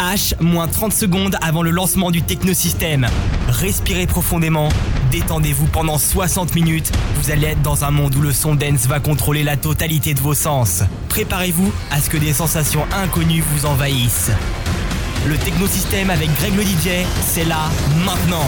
H, moins 30 secondes avant le lancement du technosystème. Respirez profondément, détendez-vous pendant 60 minutes. Vous allez être dans un monde où le son dance va contrôler la totalité de vos sens. Préparez-vous à ce que des sensations inconnues vous envahissent. Le technosystème avec Greg le DJ, c'est là, maintenant.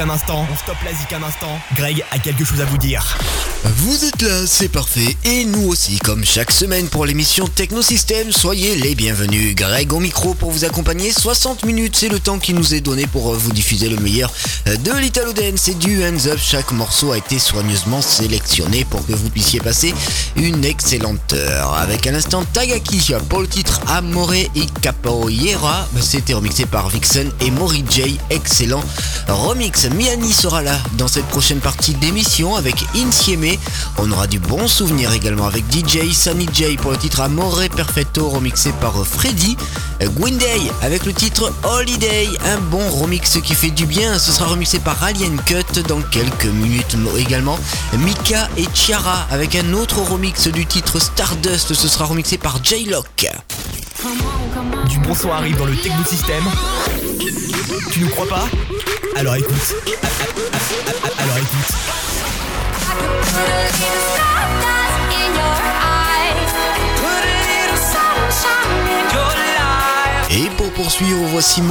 Un instant. On stoppe la zik un instant. Greg a quelque chose à vous dire. Vous êtes là, c'est parfait. Et nous aussi, comme chaque semaine pour l'émission Technosystème, soyez les bienvenus. Greg au micro pour vous accompagner. 60 minutes, c'est le temps qui nous est donné pour euh, vous diffuser le meilleur euh, de l'Italo Dance et du Hands Up. Chaque morceau a été soigneusement sélectionné pour que vous puissiez passer une excellente heure. Avec un instant Tagaki pour le titre Amore et Capoeira. C'était remixé par Vixen et Mori J. Excellent remix. Miani sera là dans cette prochaine partie d'émission avec Insieme. On aura du bon souvenir également avec DJ Sunny J pour le titre Amore Perfetto remixé par Freddy. Day avec le titre Holiday, un bon remix qui fait du bien. Ce sera remixé par Alien Cut dans quelques minutes également. Mika et Chiara avec un autre remix du titre Stardust. Ce sera remixé par J-Lock. Du bon son arrive dans le Techno System. Tu nous crois pas? Alors écoute. Alors écoute. I could put a stop poursuivre, voici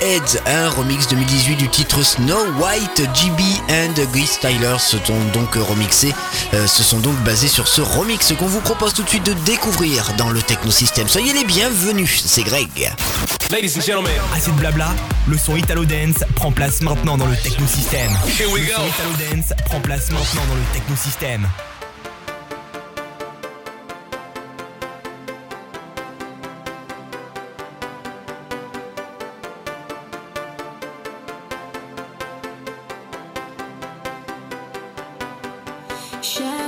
Heads, un remix 2018 du titre Snow White. GB and Guy Styler se sont donc remixés, euh, se sont donc basés sur ce remix qu'on vous propose tout de suite de découvrir dans le Technosystème. Soyez les bienvenus, c'est Greg. Ladies and gentlemen, assez de blabla, le son Italo Dance prend place maintenant dans le Technosystème. Here we go. Le son Italo Dance prend place maintenant dans le Technosystème. shine.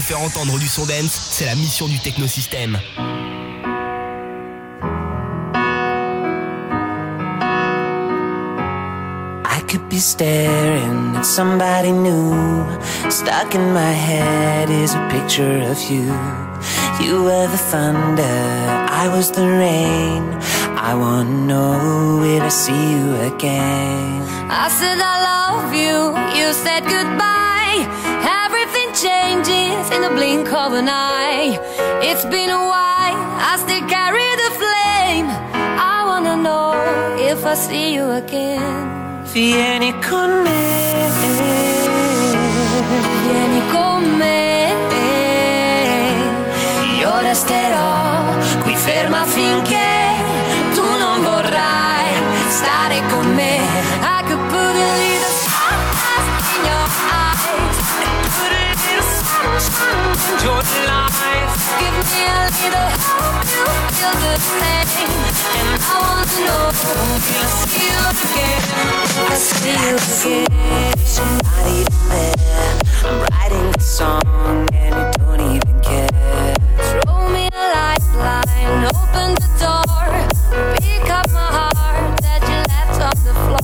Faire entendre du son dance, c'est la mission du technosystème. I could be staring at somebody new. Stuck in my head is a picture of you. You were the thunder, I was the rain. I wanna know will I see you again? I said I love you, you said goodbye. Changes. in the blink of an eye. It's been a while, I still carry the flame. I wanna know if I see you again. vieni con me, vieni con me. Io resterò qui ferma finché tu non vorrai stare con me. Your life. Give me a little hope you feel the same, and I want to know will I see you again? I see you again. Somebody there. I'm writing a song and you don't even care. Throw me a lifeline, open the door, pick up my heart that you left on the floor.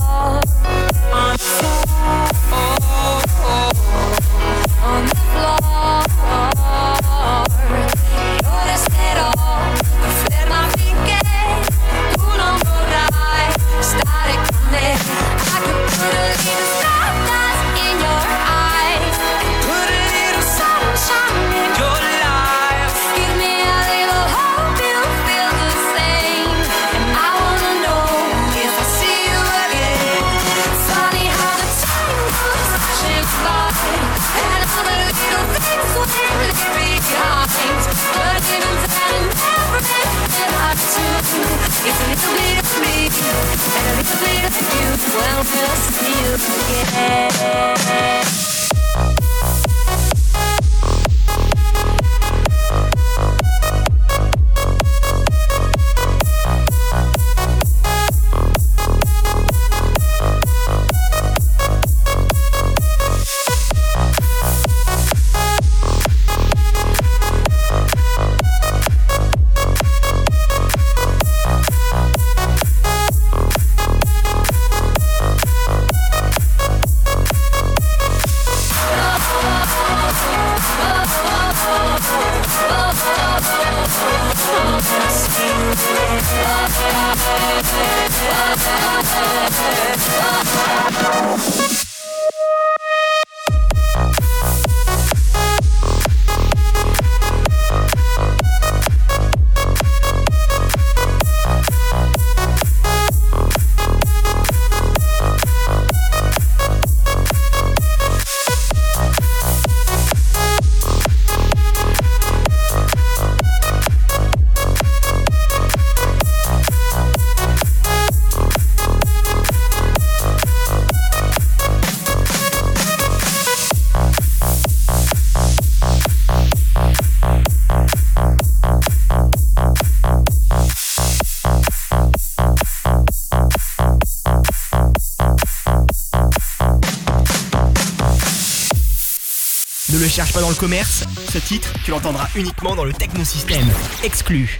And a little bit of you. We'll see you again. Pas dans le commerce, ce titre, tu l'entendras uniquement dans le technosystème. Exclu.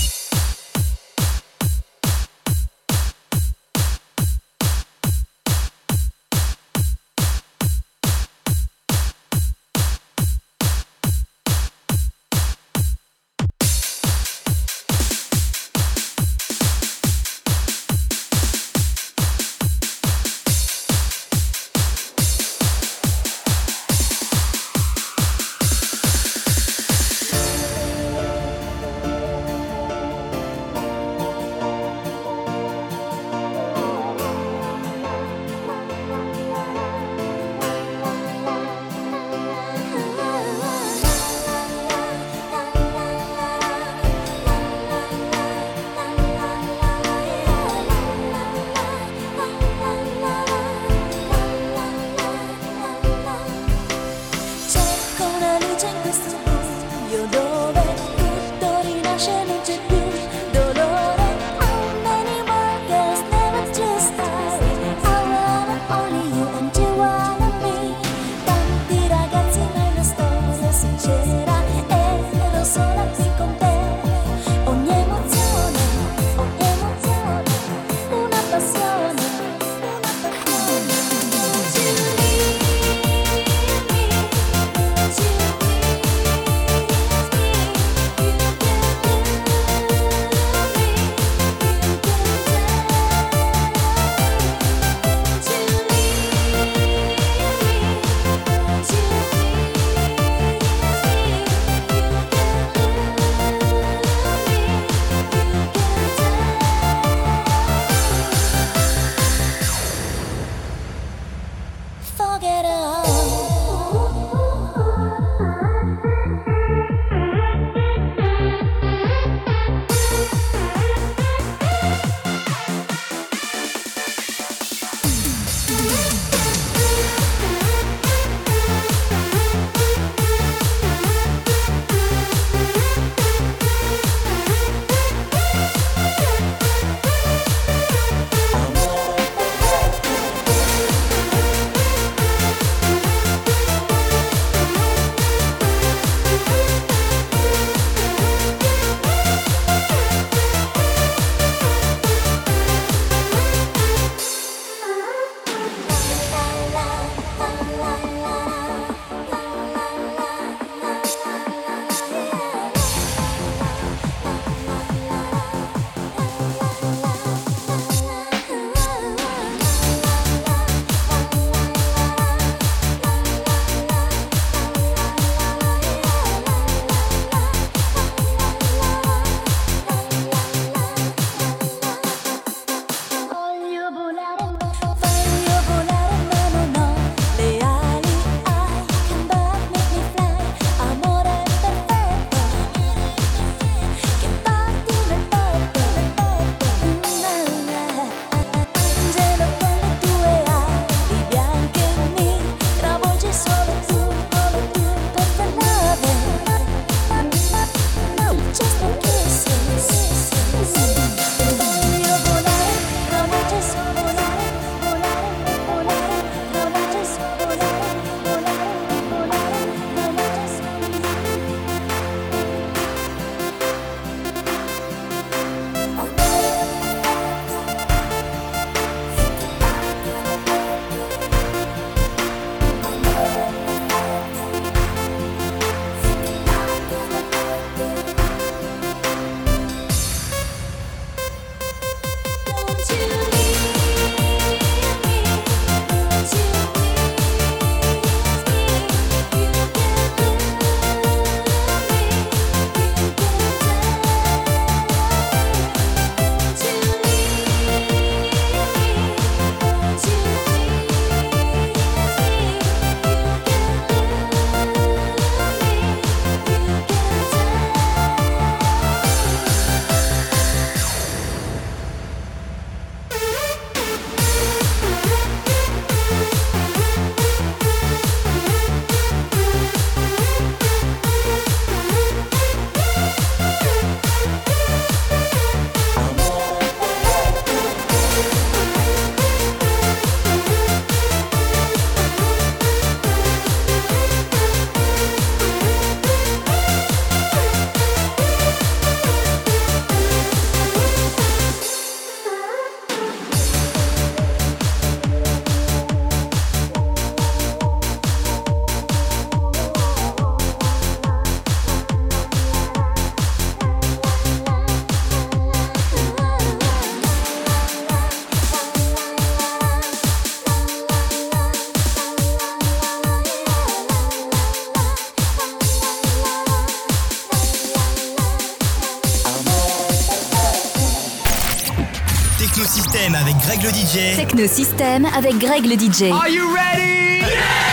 Avec Greg le DJ. Are you ready? Yeah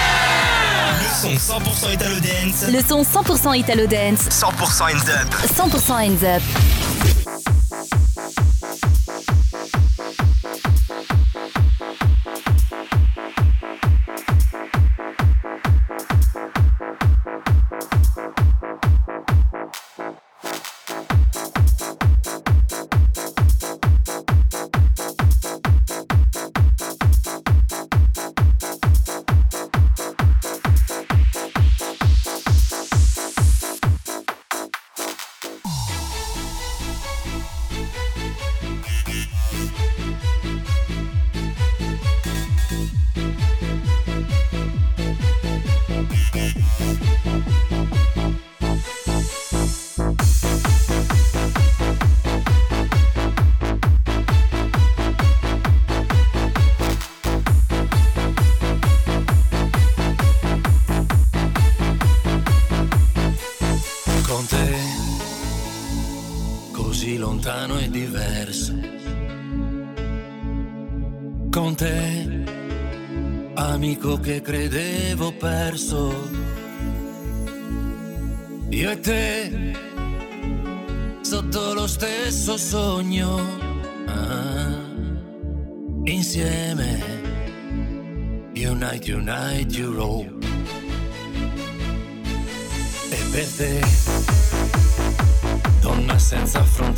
le son 100% Italo Dance. Le son 100% Italo Dance. 100% Hands Up. 100% Hands Up. perso. Io e te, sotto lo stesso sogno, ah, insieme. Unite, unite Europe. E per te, donna senza frontiere.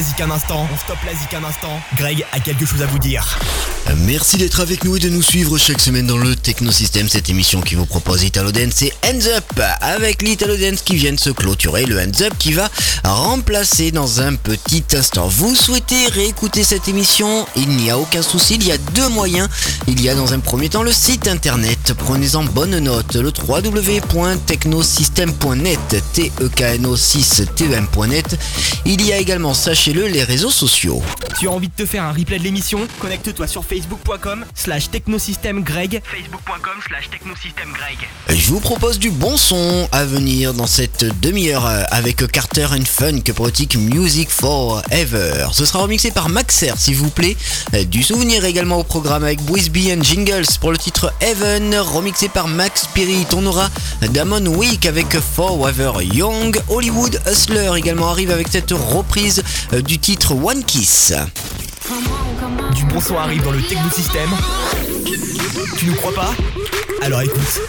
la un instant. On stoppe la zik un instant. Greg a quelque chose à vous dire. Merci d'être avec nous et de nous suivre chaque semaine dans le Technosystème, cette émission qui vous propose Italo Dance et Hands Up avec l'Italo qui vient de se clôturer, le Hands Up qui va remplacer dans un petit instant. Vous souhaitez réécouter cette émission? Il n'y a aucun souci, il y a deux moyens. Il y a dans un premier temps le site internet, prenez-en bonne note, le www.technosystem.net, t e k n o 6 t e m.net. Il y a également, sachez-le, les réseaux sociaux. Tu as envie de te faire un replay de l'émission? Connecte-toi sur facebook.com slash technosystèmegreg facebook.com slash technosystèmegreg Je vous propose du bon son à venir dans cette demi-heure euh, avec Carter and Funk Poetic Music Forever. Ce sera remixé par Maxer s'il vous plaît. Euh, Du souvenir également au programme avec Bwisby and Jingles pour le titre Heaven, remixé par Max Spirit. On aura Damon Week avec Forever Young. Hollywood Hustler également arrive avec cette reprise euh, du titre One Kiss. Du bon son arrive dans le technosystème. Tu nous crois pas Alors écoute.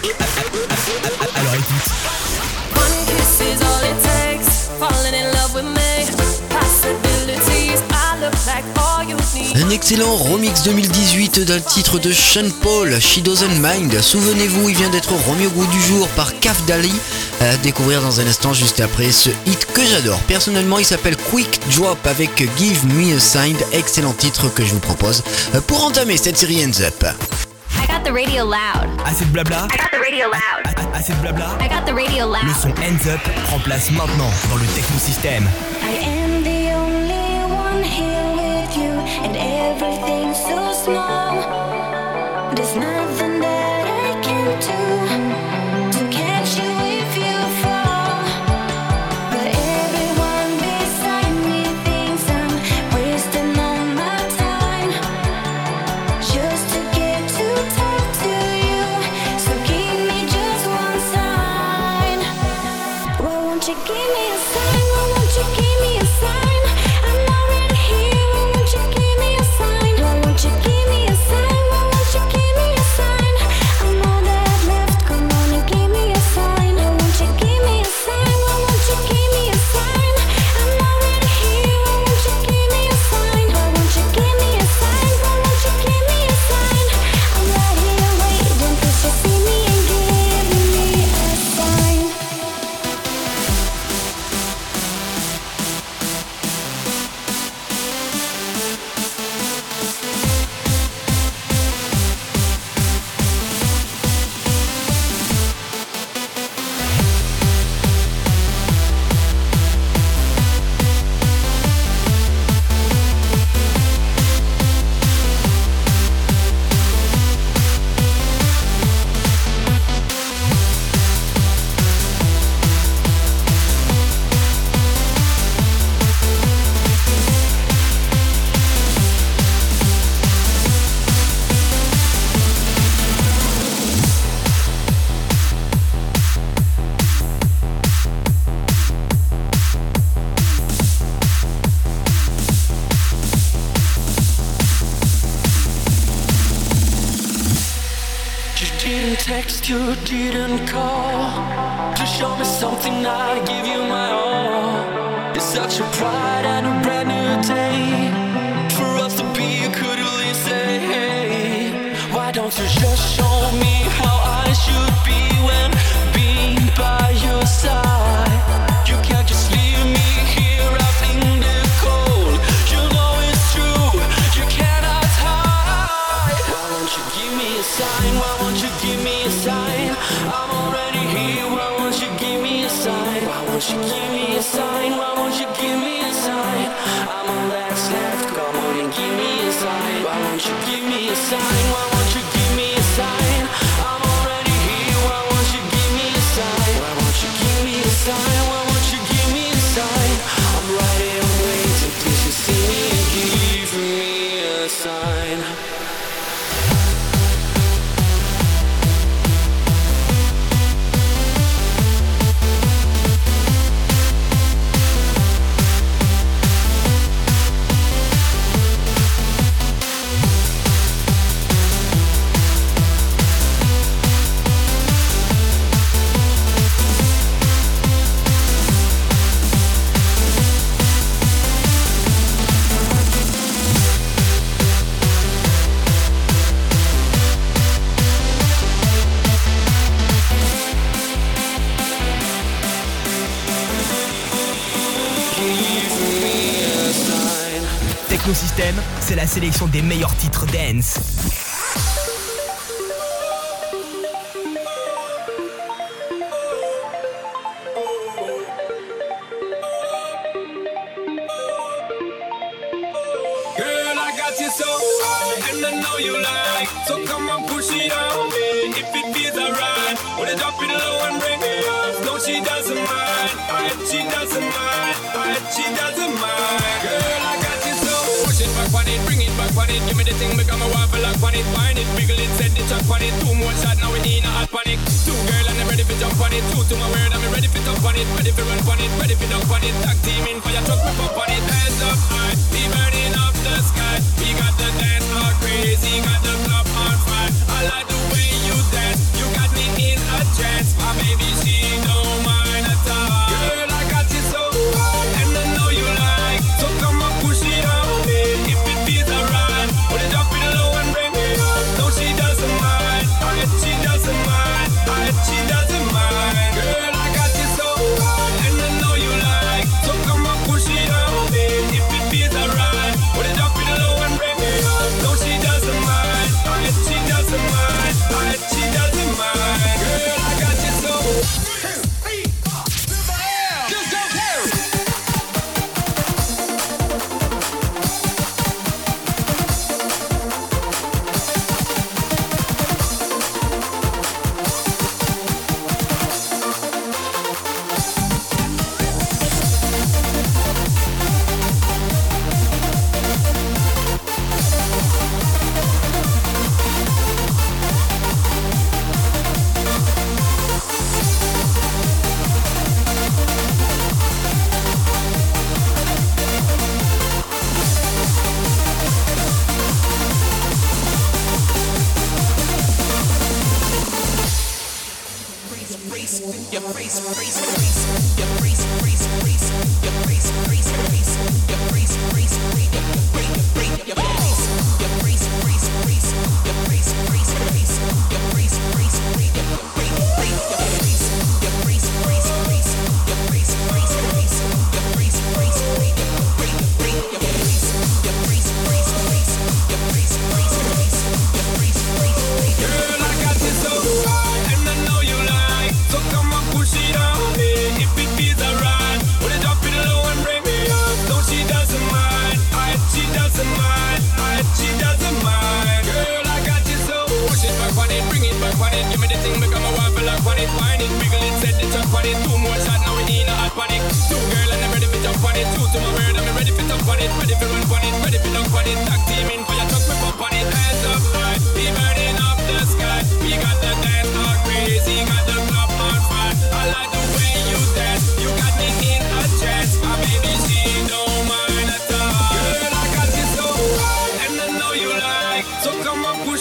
Alors écoute. Un excellent remix 2018 d'un titre de Sean Paul, She Doesn't Mind. Souvenez-vous, il vient d'être remis au goût du jour par Kaf Dali. À découvrir dans un instant juste après ce hit que j'adore. Personnellement, il s'appelle Quick Drop avec Give Me a Sign. Excellent titre que je vous propose pour entamer cette série Hands Up. I got the radio loud. Assez de blabla? I got the radio loud. A- a- Assez de blabla? I got the radio Le loud. son Hands Up remplace maintenant dans le technosystème. I small. You didn't call. To show me something, I give you c'est la sélection des meilleurs titres dance. It. Find it, wiggle it, send it, chuck on it. Two more shots, now we need a hot panic. Two girl, and I'm ready for jump on it. Two to my word, I'm ready for jump on it. Ready for run on it, ready for dunk on it. Tag team in for your truck, we pop on it. Hands up high, be burning up the sky. We got the dance all crazy, got the club on fire. I like the way you dance, you got me in a trance. My baby, she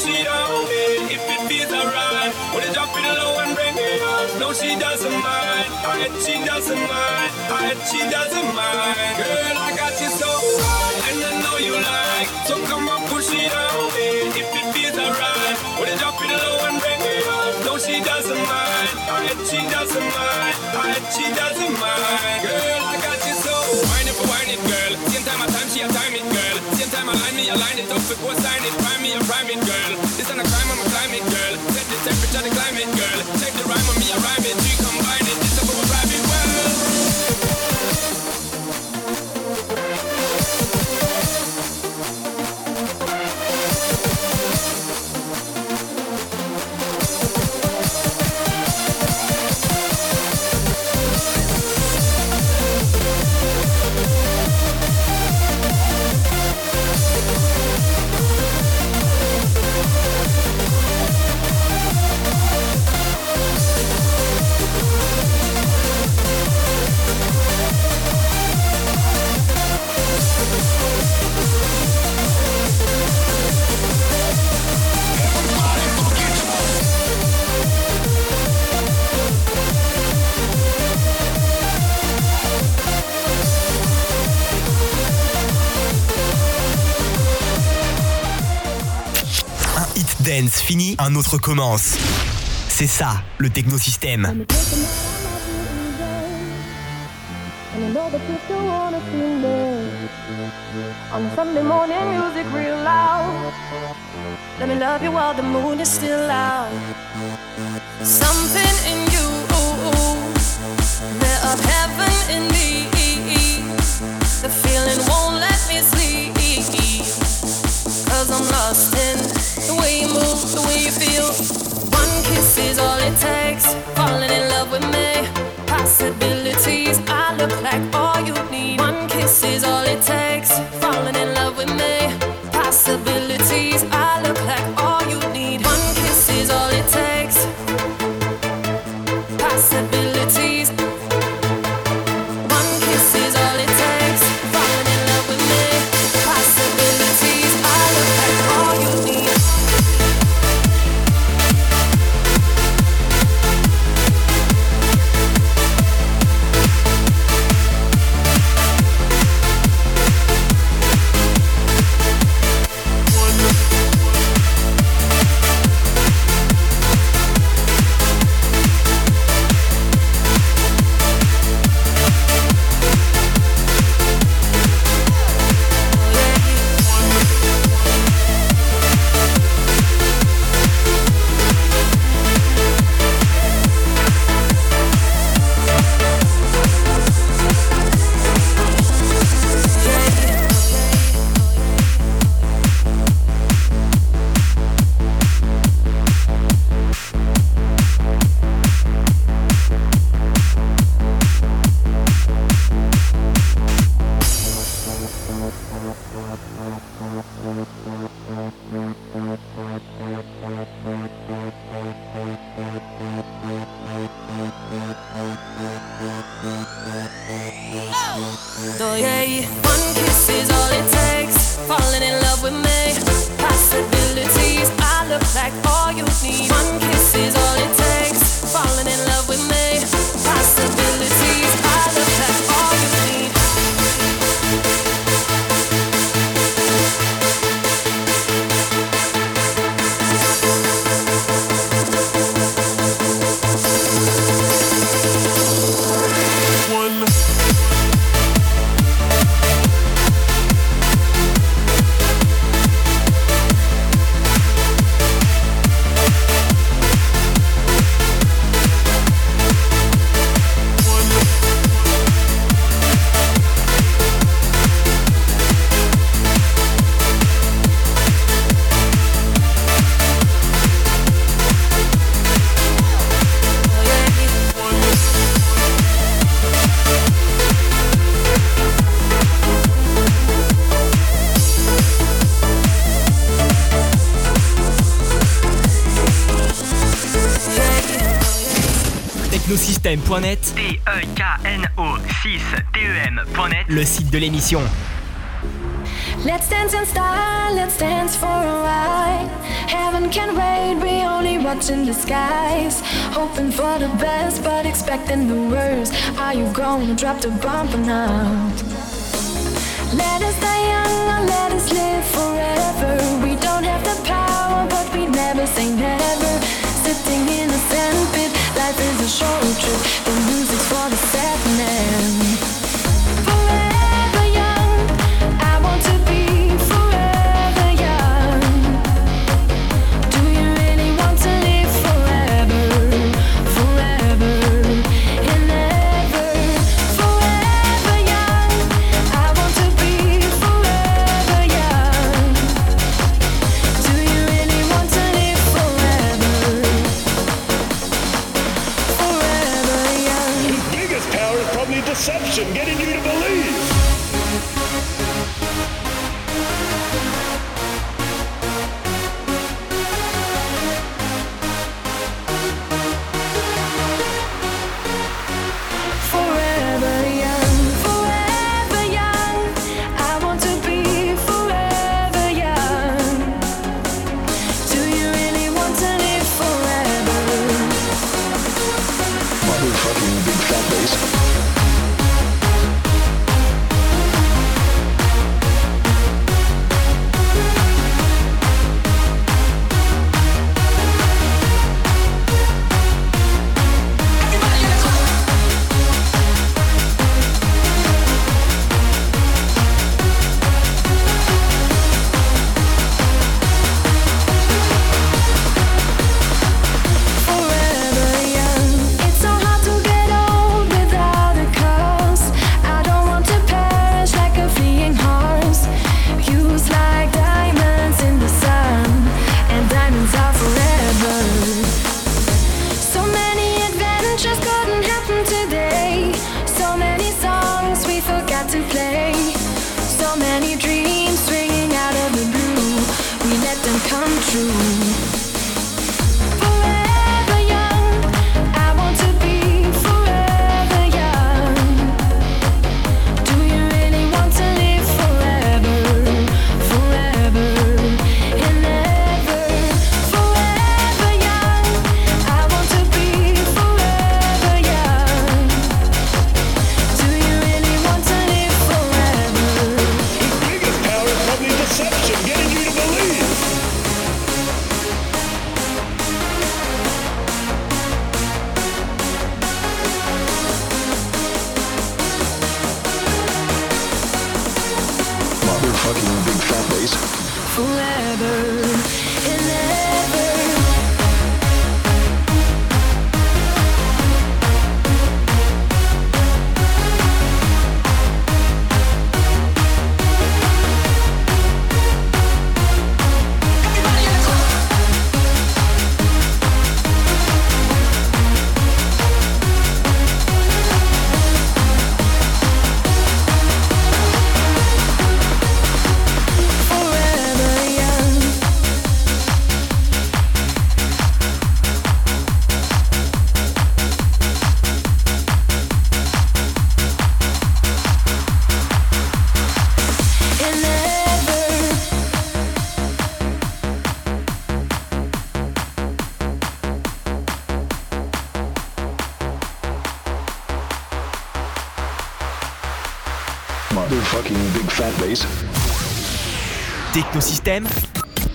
it on me. If it feels alright, wanna drop it low and bring it up. No, she doesn't mind. I, she doesn't mind. I, she doesn't mind. Girl, I got you so high, and I know you like. So come on, push it on me. If it feels alright, wanna drop it low and bring it up. No, she doesn't mind. I, she doesn't mind. I, she doesn't mind. Girl, Same time I line me, I line it up. It was sign it, prime me, I prime it, girl. dance un autre commence. C'est ça, le technosystème. System.net, T-E-K-N-O-6-T-E-M.net, le site de l'émission. Let's dance in style, let's dance for a while. Heaven can wait, we only watching the skies. Hoping for the best, but expecting the worst. Are you gonna drop the bomb or not? Let us die young, or let us live forever. We don't have the power, but we never say never. Sitting in life is a short trip, the music's for the sad man.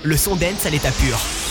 Le son dance à l'état pur.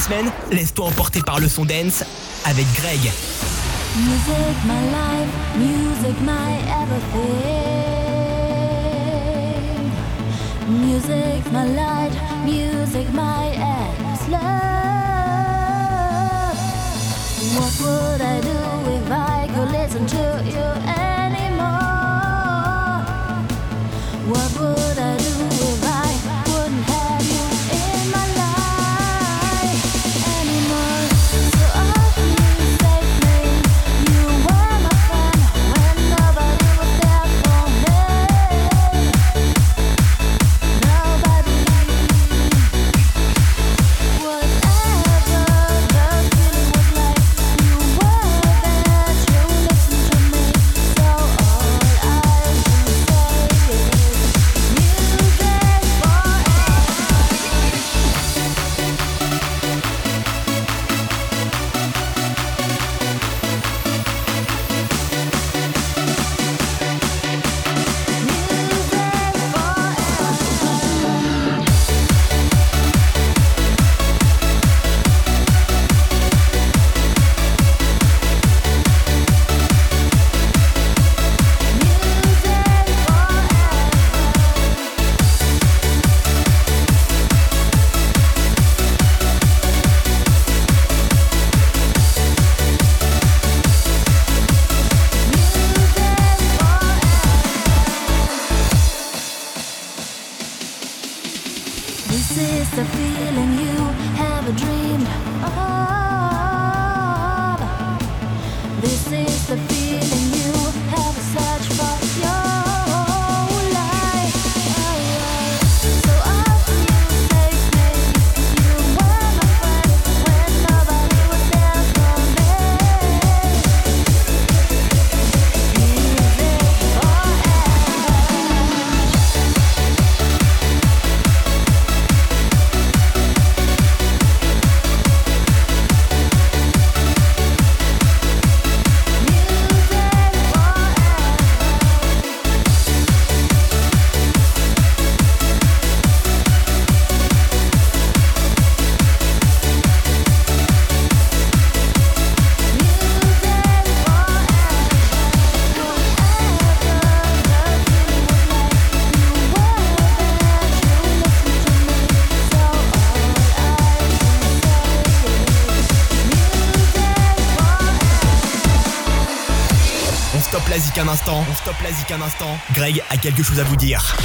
Les semaines, laisse-toi emporter par le son dance avec Greg. Music, my life, music, my everything. Music, my light, music, my endless love. What would I do if I could listen to you? Is the feeling you have a dream of. Un instant, on stoppe la zik un instant. Greg a quelque chose à vous dire.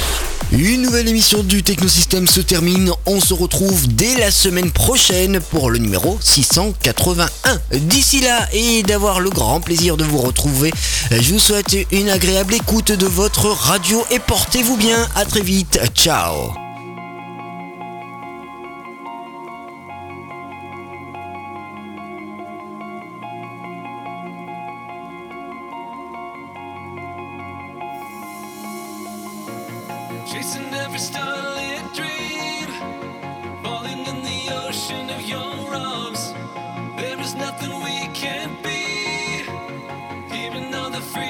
Une nouvelle émission du Technosystème se termine. On se retrouve dès la semaine prochaine pour le numéro 681. D'ici là, et d'avoir le grand plaisir de vous retrouver, je vous souhaite une agréable écoute de votre radio et portez-vous bien. À très vite. Ciao. The freedom